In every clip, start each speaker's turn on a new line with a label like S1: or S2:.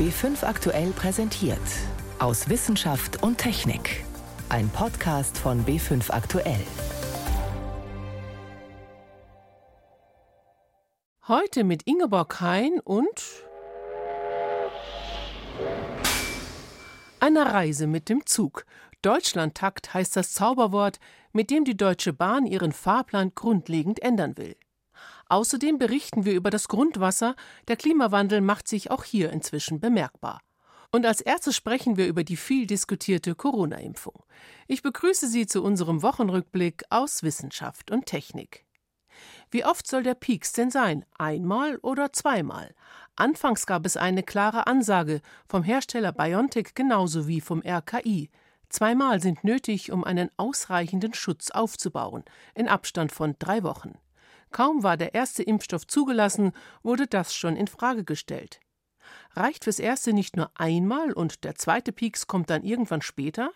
S1: B5 aktuell präsentiert. Aus Wissenschaft und Technik. Ein Podcast von B5 aktuell.
S2: Heute mit Ingeborg Hein und einer Reise mit dem Zug. Deutschlandtakt heißt das Zauberwort, mit dem die Deutsche Bahn ihren Fahrplan grundlegend ändern will. Außerdem berichten wir über das Grundwasser. Der Klimawandel macht sich auch hier inzwischen bemerkbar. Und als erstes sprechen wir über die viel diskutierte Corona-Impfung. Ich begrüße Sie zu unserem Wochenrückblick aus Wissenschaft und Technik. Wie oft soll der Peaks denn sein? Einmal oder zweimal? Anfangs gab es eine klare Ansage vom Hersteller BioNTech genauso wie vom RKI. Zweimal sind nötig, um einen ausreichenden Schutz aufzubauen, in Abstand von drei Wochen. Kaum war der erste Impfstoff zugelassen, wurde das schon in Frage gestellt. Reicht fürs erste nicht nur einmal und der zweite Peaks kommt dann irgendwann später?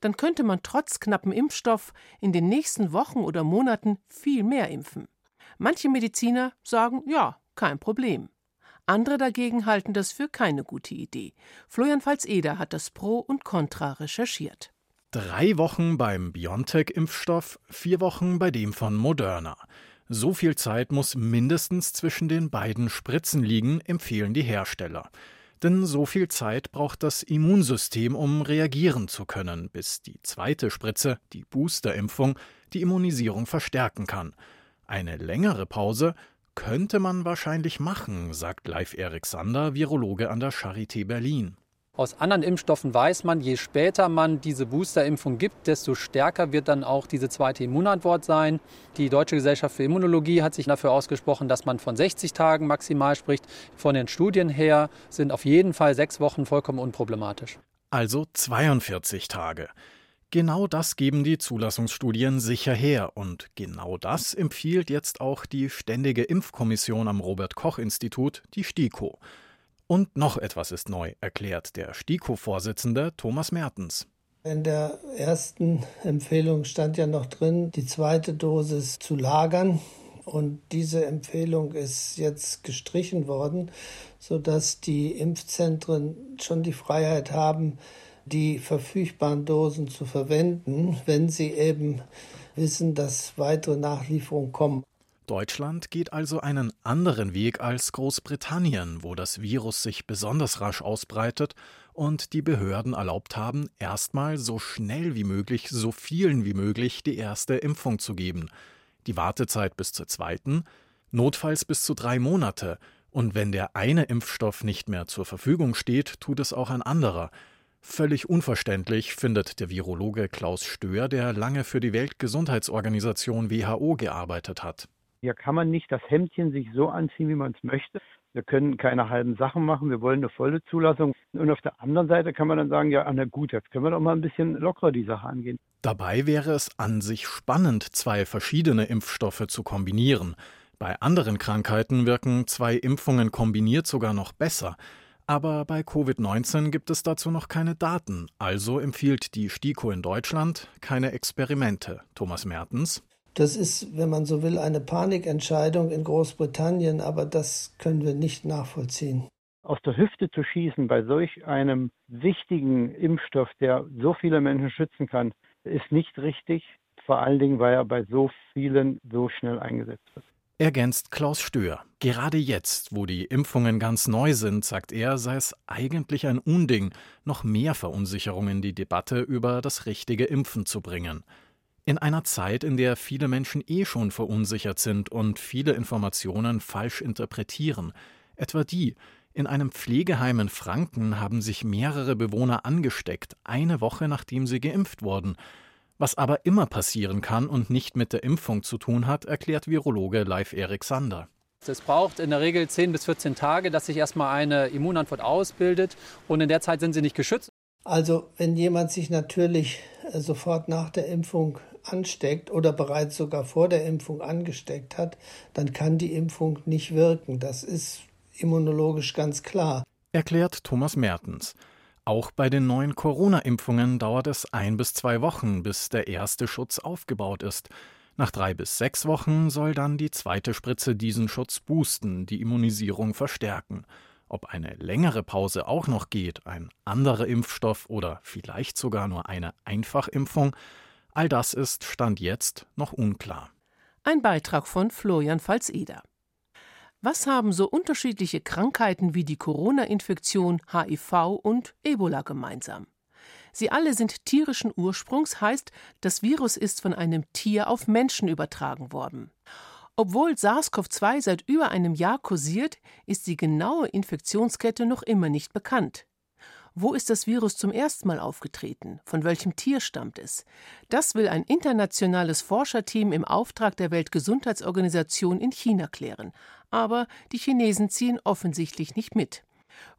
S2: Dann könnte man trotz knappem Impfstoff in den nächsten Wochen oder Monaten viel mehr impfen. Manche Mediziner sagen, ja, kein Problem. Andere dagegen halten das für keine gute Idee. Florian Pfalz-Eder hat das Pro und Contra recherchiert.
S3: Drei Wochen beim BioNTech-Impfstoff, vier Wochen bei dem von Moderna. So viel Zeit muss mindestens zwischen den beiden Spritzen liegen, empfehlen die Hersteller. Denn so viel Zeit braucht das Immunsystem, um reagieren zu können, bis die zweite Spritze, die Boosterimpfung, die Immunisierung verstärken kann. Eine längere Pause könnte man wahrscheinlich machen, sagt Leif Erik Sander, Virologe an der Charité Berlin.
S4: Aus anderen Impfstoffen weiß man, je später man diese Boosterimpfung gibt, desto stärker wird dann auch diese zweite Immunantwort sein. Die Deutsche Gesellschaft für Immunologie hat sich dafür ausgesprochen, dass man von 60 Tagen maximal spricht. Von den Studien her sind auf jeden Fall sechs Wochen vollkommen unproblematisch.
S3: Also 42 Tage. Genau das geben die Zulassungsstudien sicher her und genau das empfiehlt jetzt auch die Ständige Impfkommission am Robert Koch Institut, die STIKO. Und noch etwas ist neu, erklärt der STIKO-Vorsitzende Thomas Mertens.
S5: In der ersten Empfehlung stand ja noch drin, die zweite Dosis zu lagern. Und diese Empfehlung ist jetzt gestrichen worden, sodass die Impfzentren schon die Freiheit haben, die verfügbaren Dosen zu verwenden, wenn sie eben wissen, dass weitere Nachlieferungen kommen.
S3: Deutschland geht also einen anderen Weg als Großbritannien, wo das Virus sich besonders rasch ausbreitet und die Behörden erlaubt haben, erstmal so schnell wie möglich so vielen wie möglich die erste Impfung zu geben. Die Wartezeit bis zur zweiten, notfalls bis zu drei Monate, und wenn der eine Impfstoff nicht mehr zur Verfügung steht, tut es auch ein anderer. Völlig unverständlich findet der Virologe Klaus Stöhr, der lange für die Weltgesundheitsorganisation WHO gearbeitet hat.
S6: Hier kann man nicht das Hemdchen sich so anziehen, wie man es möchte. Wir können keine halben Sachen machen. Wir wollen eine volle Zulassung. Und auf der anderen Seite kann man dann sagen, ja, na gut, jetzt können wir doch mal ein bisschen lockerer die Sache angehen.
S3: Dabei wäre es an sich spannend, zwei verschiedene Impfstoffe zu kombinieren. Bei anderen Krankheiten wirken zwei Impfungen kombiniert sogar noch besser. Aber bei Covid-19 gibt es dazu noch keine Daten. Also empfiehlt die STIKO in Deutschland keine Experimente. Thomas Mertens.
S5: Das ist, wenn man so will, eine Panikentscheidung in Großbritannien, aber das können wir nicht nachvollziehen.
S6: Aus der Hüfte zu schießen bei solch einem wichtigen Impfstoff, der so viele Menschen schützen kann, ist nicht richtig. Vor allen Dingen, weil er bei so vielen so schnell eingesetzt wird.
S3: Ergänzt Klaus Stöhr. Gerade jetzt, wo die Impfungen ganz neu sind, sagt er, sei es eigentlich ein Unding, noch mehr Verunsicherung in die Debatte über das richtige Impfen zu bringen. In einer Zeit, in der viele Menschen eh schon verunsichert sind und viele Informationen falsch interpretieren, etwa die, in einem Pflegeheim in Franken haben sich mehrere Bewohner angesteckt, eine Woche nachdem sie geimpft wurden. Was aber immer passieren kann und nicht mit der Impfung zu tun hat, erklärt Virologe Leif Erik Sander.
S4: Es braucht in der Regel 10 bis 14 Tage, dass sich erstmal eine Immunantwort ausbildet und in der Zeit sind sie nicht geschützt.
S5: Also wenn jemand sich natürlich äh, sofort nach der Impfung ansteckt oder bereits sogar vor der Impfung angesteckt hat, dann kann die Impfung nicht wirken. Das ist immunologisch ganz klar.
S3: Erklärt Thomas Mertens. Auch bei den neuen Corona-Impfungen dauert es ein bis zwei Wochen, bis der erste Schutz aufgebaut ist. Nach drei bis sechs Wochen soll dann die zweite Spritze diesen Schutz boosten, die Immunisierung verstärken. Ob eine längere Pause auch noch geht, ein anderer Impfstoff oder vielleicht sogar nur eine Einfachimpfung, all das ist Stand jetzt noch unklar.
S2: Ein Beitrag von Florian Pfalz-Eder. Was haben so unterschiedliche Krankheiten wie die Corona-Infektion, HIV und Ebola gemeinsam? Sie alle sind tierischen Ursprungs, heißt, das Virus ist von einem Tier auf Menschen übertragen worden. Obwohl SARS-CoV-2 seit über einem Jahr kursiert, ist die genaue Infektionskette noch immer nicht bekannt. Wo ist das Virus zum ersten Mal aufgetreten? Von welchem Tier stammt es? Das will ein internationales Forscherteam im Auftrag der Weltgesundheitsorganisation in China klären. Aber die Chinesen ziehen offensichtlich nicht mit.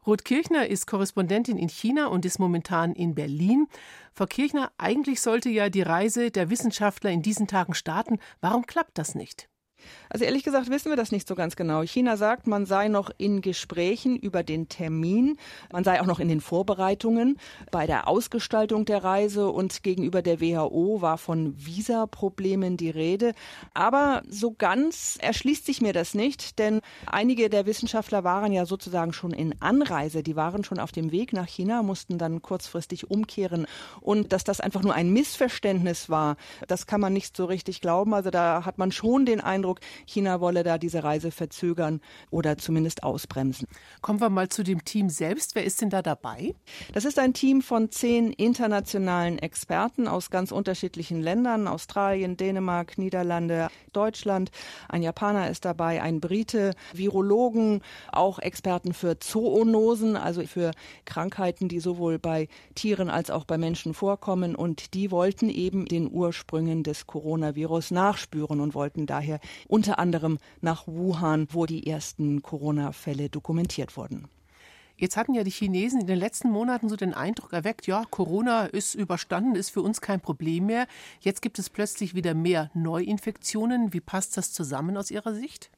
S2: Ruth Kirchner ist Korrespondentin in China und ist momentan in Berlin. Frau Kirchner, eigentlich sollte ja die Reise der Wissenschaftler in diesen Tagen starten. Warum klappt das nicht?
S7: Also ehrlich gesagt wissen wir das nicht so ganz genau. China sagt, man sei noch in Gesprächen über den Termin, man sei auch noch in den Vorbereitungen bei der Ausgestaltung der Reise und gegenüber der WHO war von Visaproblemen die Rede. Aber so ganz erschließt sich mir das nicht, denn einige der Wissenschaftler waren ja sozusagen schon in Anreise, die waren schon auf dem Weg nach China, mussten dann kurzfristig umkehren und dass das einfach nur ein Missverständnis war, das kann man nicht so richtig glauben. Also da hat man schon den Eindruck, Eindruck, China wolle da diese Reise verzögern oder zumindest ausbremsen.
S2: Kommen wir mal zu dem Team selbst. Wer ist denn da dabei?
S7: Das ist ein Team von zehn internationalen Experten aus ganz unterschiedlichen Ländern. Australien, Dänemark, Niederlande, Deutschland. Ein Japaner ist dabei, ein Brite, Virologen, auch Experten für Zoonosen, also für Krankheiten, die sowohl bei Tieren als auch bei Menschen vorkommen. Und die wollten eben den Ursprüngen des Coronavirus nachspüren und wollten daher unter anderem nach Wuhan, wo die ersten Corona-Fälle dokumentiert wurden.
S2: Jetzt hatten ja die Chinesen in den letzten Monaten so den Eindruck erweckt, ja, Corona ist überstanden, ist für uns kein Problem mehr. Jetzt gibt es plötzlich wieder mehr Neuinfektionen. Wie passt das zusammen aus Ihrer Sicht?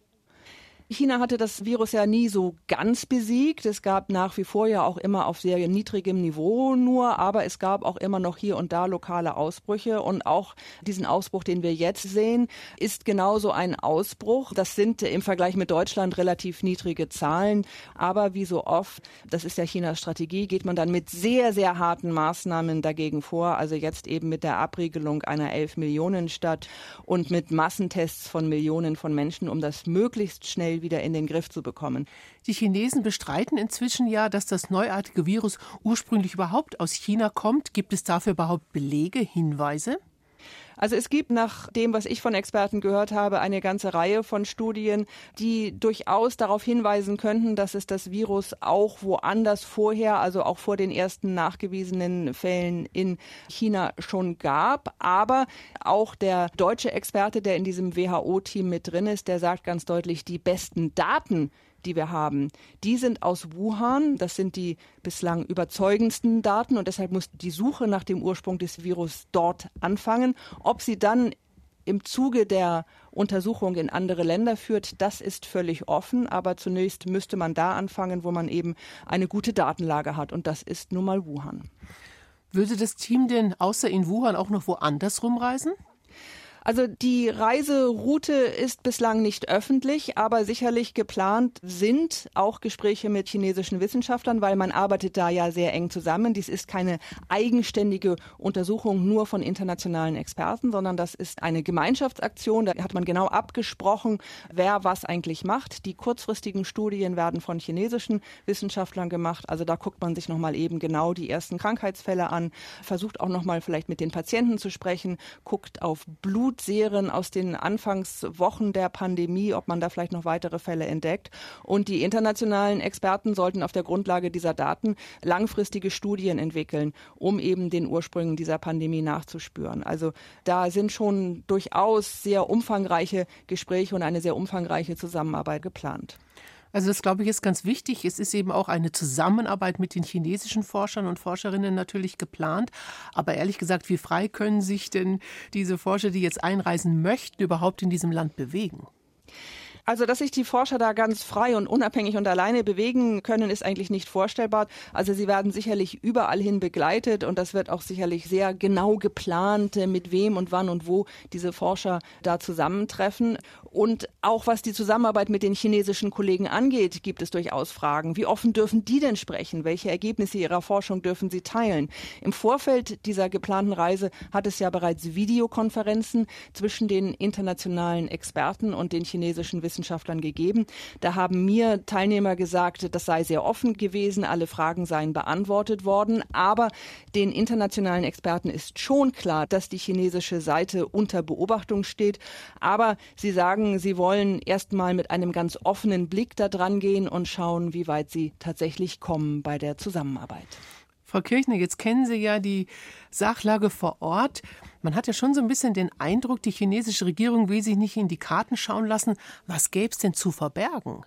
S7: China hatte das Virus ja nie so ganz besiegt. Es gab nach wie vor ja auch immer auf sehr niedrigem Niveau nur, aber es gab auch immer noch hier und da lokale Ausbrüche. Und auch diesen Ausbruch, den wir jetzt sehen, ist genauso ein Ausbruch. Das sind im Vergleich mit Deutschland relativ niedrige Zahlen. Aber wie so oft, das ist ja Chinas Strategie, geht man dann mit sehr, sehr harten Maßnahmen dagegen vor. Also jetzt eben mit der Abriegelung einer 11 Millionen Stadt und mit Massentests von Millionen von Menschen, um das möglichst schnell wieder in den Griff zu bekommen.
S2: Die Chinesen bestreiten inzwischen ja, dass das neuartige Virus ursprünglich überhaupt aus China kommt. Gibt es dafür überhaupt Belege, Hinweise?
S7: Also es gibt nach dem, was ich von Experten gehört habe, eine ganze Reihe von Studien, die durchaus darauf hinweisen könnten, dass es das Virus auch woanders vorher, also auch vor den ersten nachgewiesenen Fällen in China schon gab. Aber auch der deutsche Experte, der in diesem WHO-Team mit drin ist, der sagt ganz deutlich, die besten Daten, die wir haben, die sind aus Wuhan. Das sind die bislang überzeugendsten Daten und deshalb muss die Suche nach dem Ursprung des Virus dort anfangen. Ob sie dann im Zuge der Untersuchung in andere Länder führt, das ist völlig offen. Aber zunächst müsste man da anfangen, wo man eben eine gute Datenlage hat. Und das ist nun mal Wuhan.
S2: Würde das Team denn außer in Wuhan auch noch woanders rumreisen?
S7: Also die Reiseroute ist bislang nicht öffentlich, aber sicherlich geplant sind auch Gespräche mit chinesischen Wissenschaftlern, weil man arbeitet da ja sehr eng zusammen. Dies ist keine eigenständige Untersuchung nur von internationalen Experten, sondern das ist eine Gemeinschaftsaktion. Da hat man genau abgesprochen, wer was eigentlich macht. Die kurzfristigen Studien werden von chinesischen Wissenschaftlern gemacht. Also da guckt man sich nochmal eben genau die ersten Krankheitsfälle an, versucht auch nochmal vielleicht mit den Patienten zu sprechen, guckt auf Blut Blutserien aus den Anfangswochen der Pandemie, ob man da vielleicht noch weitere Fälle entdeckt. Und die internationalen Experten sollten auf der Grundlage dieser Daten langfristige Studien entwickeln, um eben den Ursprüngen dieser Pandemie nachzuspüren. Also da sind schon durchaus sehr umfangreiche Gespräche und eine sehr umfangreiche Zusammenarbeit geplant.
S2: Also das glaube ich ist ganz wichtig. Es ist eben auch eine Zusammenarbeit mit den chinesischen Forschern und Forscherinnen natürlich geplant. Aber ehrlich gesagt, wie frei können sich denn diese Forscher, die jetzt einreisen möchten, überhaupt in diesem Land bewegen?
S7: Also, dass sich die Forscher da ganz frei und unabhängig und alleine bewegen können, ist eigentlich nicht vorstellbar. Also, sie werden sicherlich überall hin begleitet und das wird auch sicherlich sehr genau geplant, mit wem und wann und wo diese Forscher da zusammentreffen. Und auch was die Zusammenarbeit mit den chinesischen Kollegen angeht, gibt es durchaus Fragen. Wie offen dürfen die denn sprechen? Welche Ergebnisse ihrer Forschung dürfen sie teilen? Im Vorfeld dieser geplanten Reise hat es ja bereits Videokonferenzen zwischen den internationalen Experten und den chinesischen Wissenschaftlern gegeben. Da haben mir Teilnehmer gesagt, das sei sehr offen gewesen, alle Fragen seien beantwortet worden. Aber den internationalen Experten ist schon klar, dass die chinesische Seite unter Beobachtung steht. Aber sie sagen, sagen, Sie wollen erst mal mit einem ganz offenen Blick da dran gehen und schauen, wie weit Sie tatsächlich kommen bei der Zusammenarbeit.
S2: Frau Kirchner, jetzt kennen Sie ja die Sachlage vor Ort. Man hat ja schon so ein bisschen den Eindruck, die chinesische Regierung will sich nicht in die Karten schauen lassen. Was gäbe es denn zu verbergen?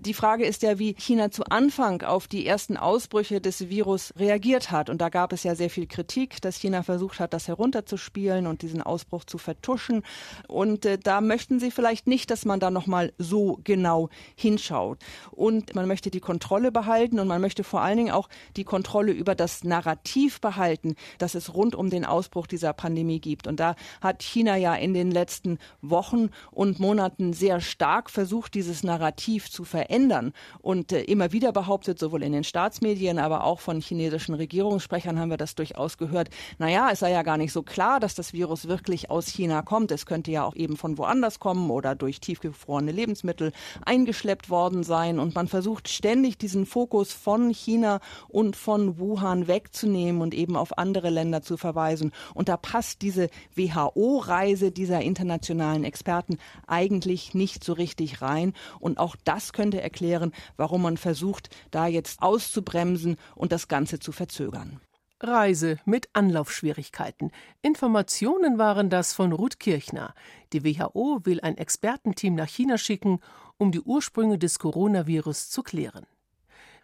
S7: Die Frage ist ja, wie China zu Anfang auf die ersten Ausbrüche des Virus reagiert hat. Und da gab es ja sehr viel Kritik, dass China versucht hat, das herunterzuspielen und diesen Ausbruch zu vertuschen. Und äh, da möchten sie vielleicht nicht, dass man da nochmal so genau hinschaut. Und man möchte die Kontrolle behalten und man möchte vor allen Dingen auch die Kontrolle über das Narrativ behalten, das es rund um den Ausbruch dieser Pandemie gibt. Und da hat China ja in den letzten Wochen und Monaten sehr stark versucht, dieses Narrativ zu verändern verändern. Und äh, immer wieder behauptet, sowohl in den Staatsmedien, aber auch von chinesischen Regierungssprechern haben wir das durchaus gehört. Naja, es sei ja gar nicht so klar, dass das Virus wirklich aus China kommt. Es könnte ja auch eben von woanders kommen oder durch tiefgefrorene Lebensmittel eingeschleppt worden sein. Und man versucht ständig diesen Fokus von China und von Wuhan wegzunehmen und eben auf andere Länder zu verweisen. Und da passt diese WHO-Reise dieser internationalen Experten eigentlich nicht so richtig rein. Und auch das könnte könnte erklären, warum man versucht, da jetzt auszubremsen und das Ganze zu verzögern.
S2: Reise mit Anlaufschwierigkeiten. Informationen waren das von Ruth Kirchner. Die WHO will ein Expertenteam nach China schicken, um die Ursprünge des Coronavirus zu klären.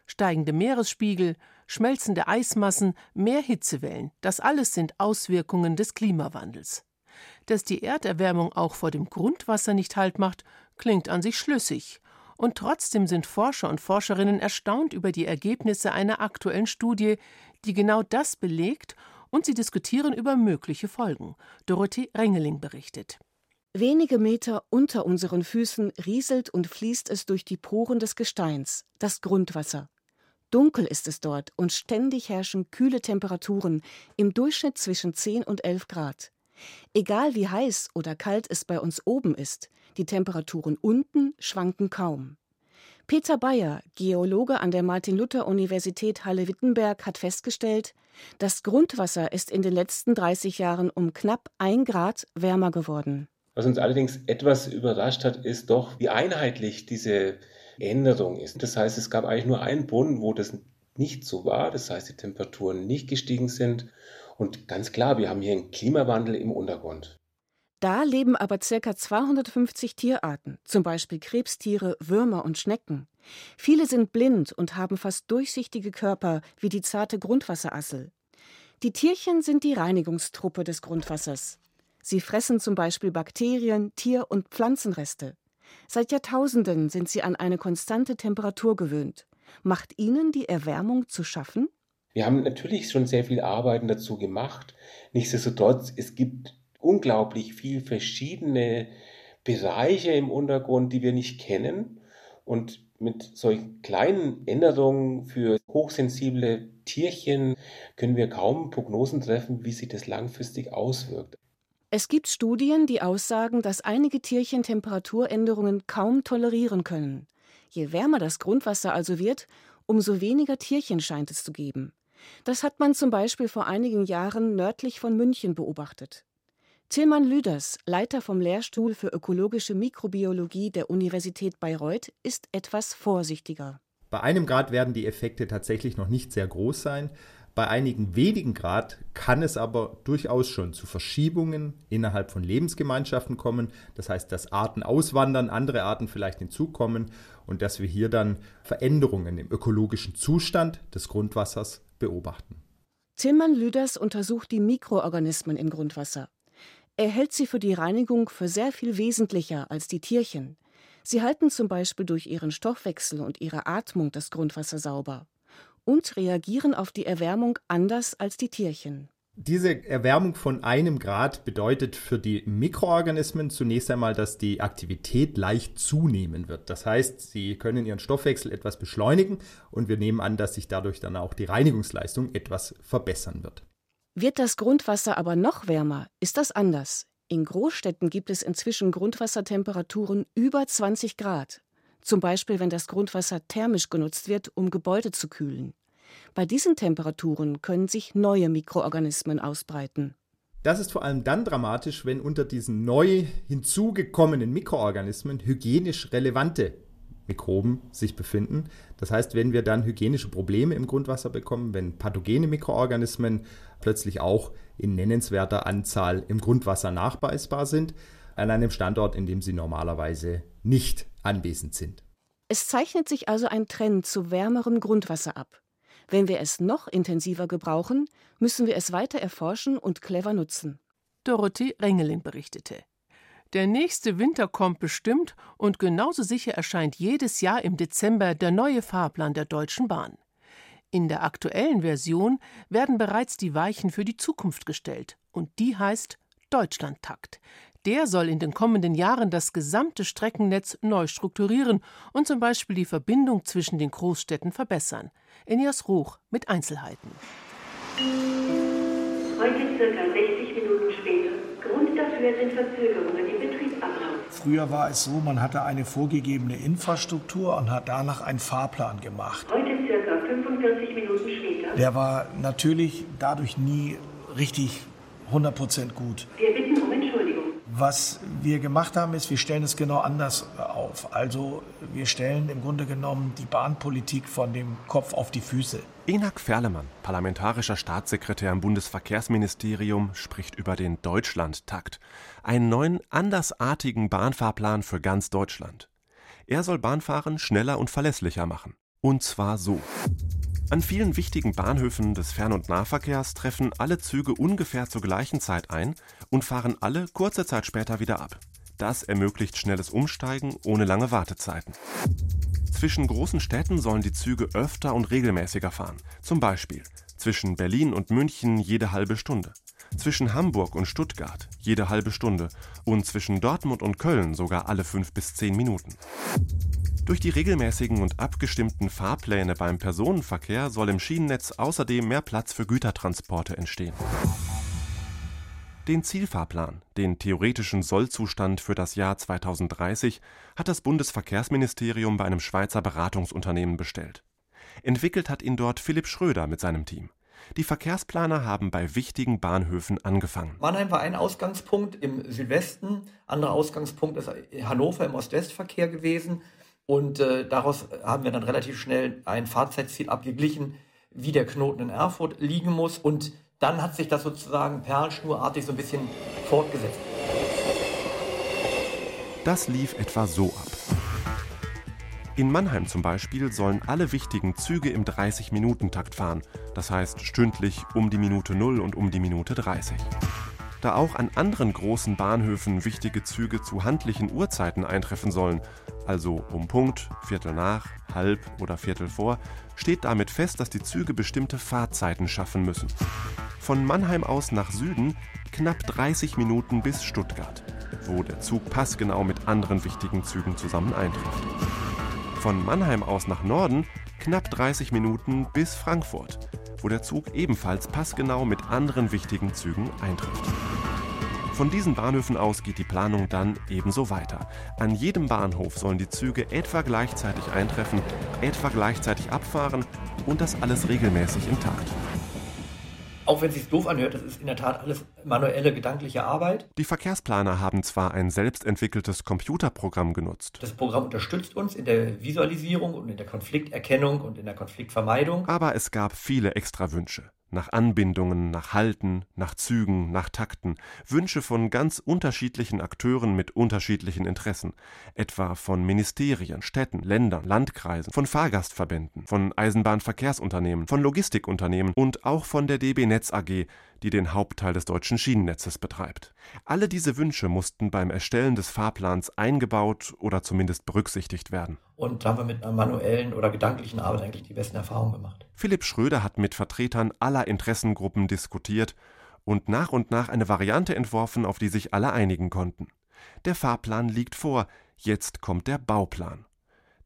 S2: Steigende Meeresspiegel, schmelzende Eismassen, mehr Hitzewellen, das alles sind Auswirkungen des Klimawandels. Dass die Erderwärmung auch vor dem Grundwasser nicht Halt macht, klingt an sich schlüssig. Und trotzdem sind Forscher und Forscherinnen erstaunt über die Ergebnisse einer aktuellen Studie, die genau das belegt, und sie diskutieren über mögliche Folgen. Dorothee Rengeling berichtet.
S8: Wenige Meter unter unseren Füßen rieselt und fließt es durch die Poren des Gesteins, das Grundwasser. Dunkel ist es dort und ständig herrschen kühle Temperaturen, im Durchschnitt zwischen 10 und 11 Grad. Egal wie heiß oder kalt es bei uns oben ist, die Temperaturen unten schwanken kaum. Peter Bayer, Geologe an der Martin-Luther-Universität Halle-Wittenberg, hat festgestellt, das Grundwasser ist in den letzten 30 Jahren um knapp ein Grad wärmer geworden.
S9: Was uns allerdings etwas überrascht hat, ist doch, wie einheitlich diese Änderung ist. Das heißt, es gab eigentlich nur einen Brunnen, wo das nicht so war. Das heißt, die Temperaturen nicht gestiegen sind. Und ganz klar, wir haben hier einen Klimawandel im Untergrund.
S8: Da leben aber ca. 250 Tierarten, zum Beispiel Krebstiere, Würmer und Schnecken. Viele sind blind und haben fast durchsichtige Körper wie die zarte Grundwasserassel. Die Tierchen sind die Reinigungstruppe des Grundwassers. Sie fressen zum Beispiel Bakterien, Tier- und Pflanzenreste. Seit Jahrtausenden sind sie an eine konstante Temperatur gewöhnt. Macht ihnen die Erwärmung zu schaffen?
S9: Wir haben natürlich schon sehr viel Arbeiten dazu gemacht. Nichtsdestotrotz, es gibt unglaublich viel verschiedene Bereiche im Untergrund, die wir nicht kennen. Und mit solchen kleinen Änderungen für hochsensible Tierchen können wir kaum Prognosen treffen, wie sich das langfristig auswirkt.
S8: Es gibt Studien, die aussagen, dass einige Tierchen Temperaturänderungen kaum tolerieren können. Je wärmer das Grundwasser also wird, umso weniger Tierchen scheint es zu geben. Das hat man zum Beispiel vor einigen Jahren nördlich von München beobachtet. Tilman Lüders, Leiter vom Lehrstuhl für ökologische Mikrobiologie der Universität Bayreuth, ist etwas vorsichtiger.
S10: Bei einem Grad werden die Effekte tatsächlich noch nicht sehr groß sein. Bei einigen wenigen Grad kann es aber durchaus schon zu Verschiebungen innerhalb von Lebensgemeinschaften kommen. Das heißt, dass Arten auswandern, andere Arten vielleicht hinzukommen und dass wir hier dann Veränderungen im ökologischen Zustand des Grundwassers beobachten.
S8: Tilman Lüders untersucht die Mikroorganismen im Grundwasser. Er hält sie für die Reinigung für sehr viel wesentlicher als die Tierchen. Sie halten zum Beispiel durch ihren Stoffwechsel und ihre Atmung das Grundwasser sauber und reagieren auf die Erwärmung anders als die Tierchen.
S10: Diese Erwärmung von einem Grad bedeutet für die Mikroorganismen zunächst einmal, dass die Aktivität leicht zunehmen wird. Das heißt, sie können ihren Stoffwechsel etwas beschleunigen und wir nehmen an, dass sich dadurch dann auch die Reinigungsleistung etwas verbessern wird.
S8: Wird das Grundwasser aber noch wärmer, ist das anders. In Großstädten gibt es inzwischen Grundwassertemperaturen über 20 Grad. Zum Beispiel, wenn das Grundwasser thermisch genutzt wird, um Gebäude zu kühlen. Bei diesen Temperaturen können sich neue Mikroorganismen ausbreiten.
S10: Das ist vor allem dann dramatisch, wenn unter diesen neu hinzugekommenen Mikroorganismen hygienisch relevante Mikroben sich befinden. Das heißt, wenn wir dann hygienische Probleme im Grundwasser bekommen, wenn pathogene Mikroorganismen plötzlich auch in nennenswerter Anzahl im Grundwasser nachweisbar sind, an einem Standort, in dem sie normalerweise nicht anwesend sind.
S8: Es zeichnet sich also ein Trend zu wärmerem Grundwasser ab. Wenn wir es noch intensiver gebrauchen, müssen wir es weiter erforschen und clever nutzen.
S2: Dorothee Rengeling berichtete. Der nächste Winter kommt bestimmt und genauso sicher erscheint jedes Jahr im Dezember der neue Fahrplan der Deutschen Bahn. In der aktuellen Version werden bereits die Weichen für die Zukunft gestellt und die heißt Deutschlandtakt. Der soll in den kommenden Jahren das gesamte Streckennetz neu strukturieren und zum Beispiel die Verbindung zwischen den Großstädten verbessern. Enias Ruch mit Einzelheiten.
S11: Heute circa 60 Minuten später. Grund dafür sind Verzögerungen im Betriebsablauf.
S12: Früher war es so, man hatte eine vorgegebene Infrastruktur und hat danach einen Fahrplan gemacht.
S11: Heute circa 45 Minuten später.
S12: Der war natürlich dadurch nie richtig 100% gut.
S11: Wir bitten um Entschuldigung.
S12: Was wir gemacht haben, ist, wir stellen es genau anders auf. Also wir stellen im Grunde genommen die Bahnpolitik von dem Kopf auf die Füße.
S13: Enak Ferlemann, parlamentarischer Staatssekretär im Bundesverkehrsministerium, spricht über den Deutschlandtakt, einen neuen, andersartigen Bahnfahrplan für ganz Deutschland. Er soll Bahnfahren schneller und verlässlicher machen. Und zwar so. An vielen wichtigen Bahnhöfen des Fern- und Nahverkehrs treffen alle Züge ungefähr zur gleichen Zeit ein und fahren alle kurze Zeit später wieder ab. Das ermöglicht schnelles Umsteigen ohne lange Wartezeiten. Zwischen großen Städten sollen die Züge öfter und regelmäßiger fahren. Zum Beispiel zwischen Berlin und München jede halbe Stunde, zwischen Hamburg und Stuttgart jede halbe Stunde und zwischen Dortmund und Köln sogar alle fünf bis zehn Minuten. Durch die regelmäßigen und abgestimmten Fahrpläne beim Personenverkehr soll im Schienennetz außerdem mehr Platz für Gütertransporte entstehen. Den Zielfahrplan, den theoretischen Sollzustand für das Jahr 2030, hat das Bundesverkehrsministerium bei einem Schweizer Beratungsunternehmen bestellt. Entwickelt hat ihn dort Philipp Schröder mit seinem Team. Die Verkehrsplaner haben bei wichtigen Bahnhöfen angefangen.
S14: Mannheim war ein Ausgangspunkt im Südwesten, anderer Ausgangspunkt ist Hannover im Ost-West-Verkehr gewesen. Und äh, daraus haben wir dann relativ schnell ein Fahrzeitziel abgeglichen, wie der Knoten in Erfurt liegen muss. Und dann hat sich das sozusagen perlschnurartig so ein bisschen fortgesetzt.
S13: Das lief etwa so ab. In Mannheim zum Beispiel sollen alle wichtigen Züge im 30-Minuten-Takt fahren, das heißt stündlich um die Minute 0 und um die Minute 30. Da auch an anderen großen Bahnhöfen wichtige Züge zu handlichen Uhrzeiten eintreffen sollen, also um Punkt, Viertel nach, halb oder Viertel vor, steht damit fest, dass die Züge bestimmte Fahrzeiten schaffen müssen. Von Mannheim aus nach Süden knapp 30 Minuten bis Stuttgart, wo der Zug passgenau mit anderen wichtigen Zügen zusammen eintrifft. Von Mannheim aus nach Norden knapp 30 Minuten bis Frankfurt, wo der Zug ebenfalls passgenau mit anderen wichtigen Zügen eintrifft. Von diesen Bahnhöfen aus geht die Planung dann ebenso weiter. An jedem Bahnhof sollen die Züge etwa gleichzeitig eintreffen, etwa gleichzeitig abfahren und das alles regelmäßig im Takt.
S14: Auch wenn es sich doof anhört, das ist in der Tat alles manuelle, gedankliche Arbeit.
S13: Die Verkehrsplaner haben zwar ein selbstentwickeltes Computerprogramm genutzt.
S14: Das Programm unterstützt uns in der Visualisierung und in der Konflikterkennung und in der Konfliktvermeidung.
S13: Aber es gab viele Extrawünsche nach Anbindungen, nach Halten, nach Zügen, nach Takten, Wünsche von ganz unterschiedlichen Akteuren mit unterschiedlichen Interessen, etwa von Ministerien, Städten, Ländern, Landkreisen, von Fahrgastverbänden, von Eisenbahnverkehrsunternehmen, von Logistikunternehmen und auch von der DB Netz AG, die den Hauptteil des deutschen Schienennetzes betreibt. Alle diese Wünsche mussten beim Erstellen des Fahrplans eingebaut oder zumindest berücksichtigt werden.
S14: Und da haben wir mit einer manuellen oder gedanklichen Arbeit eigentlich die besten Erfahrungen gemacht.
S13: Philipp Schröder hat mit Vertretern aller Interessengruppen diskutiert und nach und nach eine Variante entworfen, auf die sich alle einigen konnten. Der Fahrplan liegt vor, jetzt kommt der Bauplan.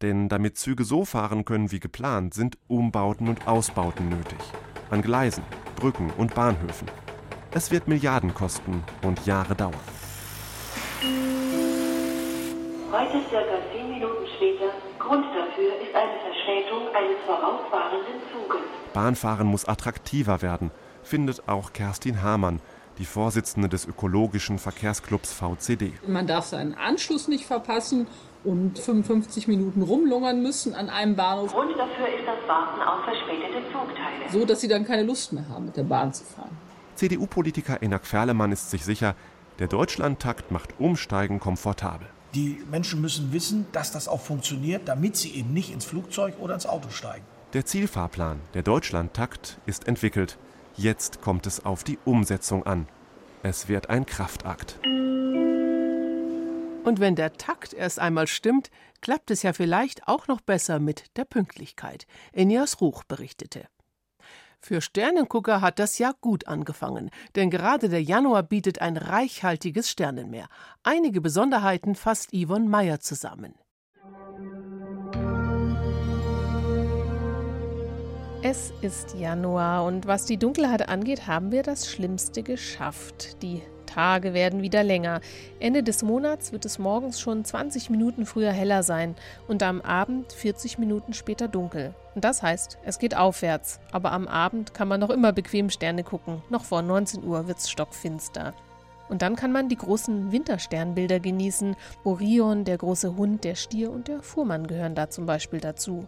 S13: Denn damit Züge so fahren können wie geplant, sind Umbauten und Ausbauten nötig. An Gleisen, Brücken und Bahnhöfen. Es wird Milliarden kosten und Jahre dauern.
S11: Heute circa zehn Minuten später. Grund dafür ist eine Verspätung eines vorausfahrenden Zuges.
S13: Bahnfahren muss attraktiver werden, findet auch Kerstin Hamann, die Vorsitzende des ökologischen Verkehrsclubs VCD.
S15: Man darf seinen Anschluss nicht verpassen und 55 Minuten rumlungern müssen an einem Bahnhof.
S11: Grund dafür ist das Warten auf verspätete Zugteile.
S15: So, dass sie dann keine Lust mehr haben, mit der Bahn zu fahren.
S13: CDU-Politiker Enak Ferlemann ist sich sicher, der Deutschlandtakt macht Umsteigen komfortabel.
S12: Die Menschen müssen wissen, dass das auch funktioniert, damit sie eben nicht ins Flugzeug oder ins Auto steigen.
S13: Der Zielfahrplan, der Deutschlandtakt, ist entwickelt. Jetzt kommt es auf die Umsetzung an. Es wird ein Kraftakt.
S2: Und wenn der Takt erst einmal stimmt, klappt es ja vielleicht auch noch besser mit der Pünktlichkeit. Enias Ruch berichtete. Für Sternengucker hat das Jahr gut angefangen, denn gerade der Januar bietet ein reichhaltiges Sternenmeer. Einige Besonderheiten fasst Yvonne Meyer zusammen.
S16: Es ist Januar und was die Dunkelheit angeht, haben wir das Schlimmste geschafft. Die Tage werden wieder länger. Ende des Monats wird es morgens schon 20 Minuten früher heller sein und am Abend 40 Minuten später dunkel. Und das heißt, es geht aufwärts. Aber am Abend kann man noch immer bequem Sterne gucken. Noch vor 19 Uhr wird es stockfinster. Und dann kann man die großen Wintersternbilder genießen. Orion, der große Hund, der Stier und der Fuhrmann gehören da zum Beispiel dazu.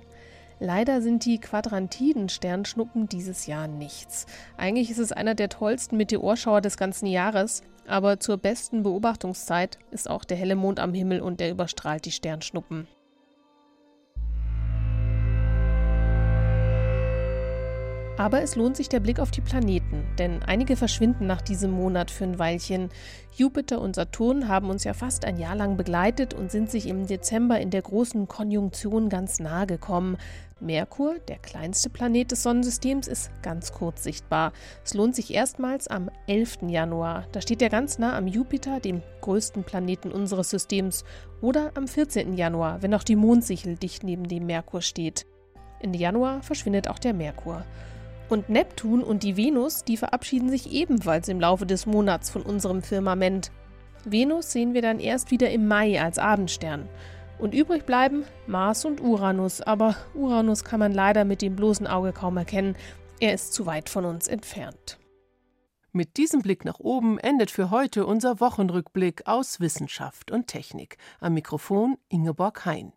S16: Leider sind die Quadrantiden-Sternschnuppen dieses Jahr nichts. Eigentlich ist es einer der tollsten Meteorschauer des ganzen Jahres, aber zur besten Beobachtungszeit ist auch der helle Mond am Himmel und der überstrahlt die Sternschnuppen. Aber es lohnt sich der Blick auf die Planeten, denn einige verschwinden nach diesem Monat für ein Weilchen. Jupiter und Saturn haben uns ja fast ein Jahr lang begleitet und sind sich im Dezember in der großen Konjunktion ganz nahe gekommen. Merkur, der kleinste Planet des Sonnensystems, ist ganz kurz sichtbar. Es lohnt sich erstmals am 11. Januar. Da steht er ganz nah am Jupiter, dem größten Planeten unseres Systems, oder am 14. Januar, wenn auch die Mondsichel dicht neben dem Merkur steht. Ende Januar verschwindet auch der Merkur. Und Neptun und die Venus, die verabschieden sich ebenfalls im Laufe des Monats von unserem Firmament. Venus sehen wir dann erst wieder im Mai als Abendstern. Und übrig bleiben Mars und Uranus, aber Uranus kann man leider mit dem bloßen Auge kaum erkennen. Er ist zu weit von uns entfernt.
S2: Mit diesem Blick nach oben endet für heute unser Wochenrückblick aus Wissenschaft und Technik. Am Mikrofon Ingeborg Hein.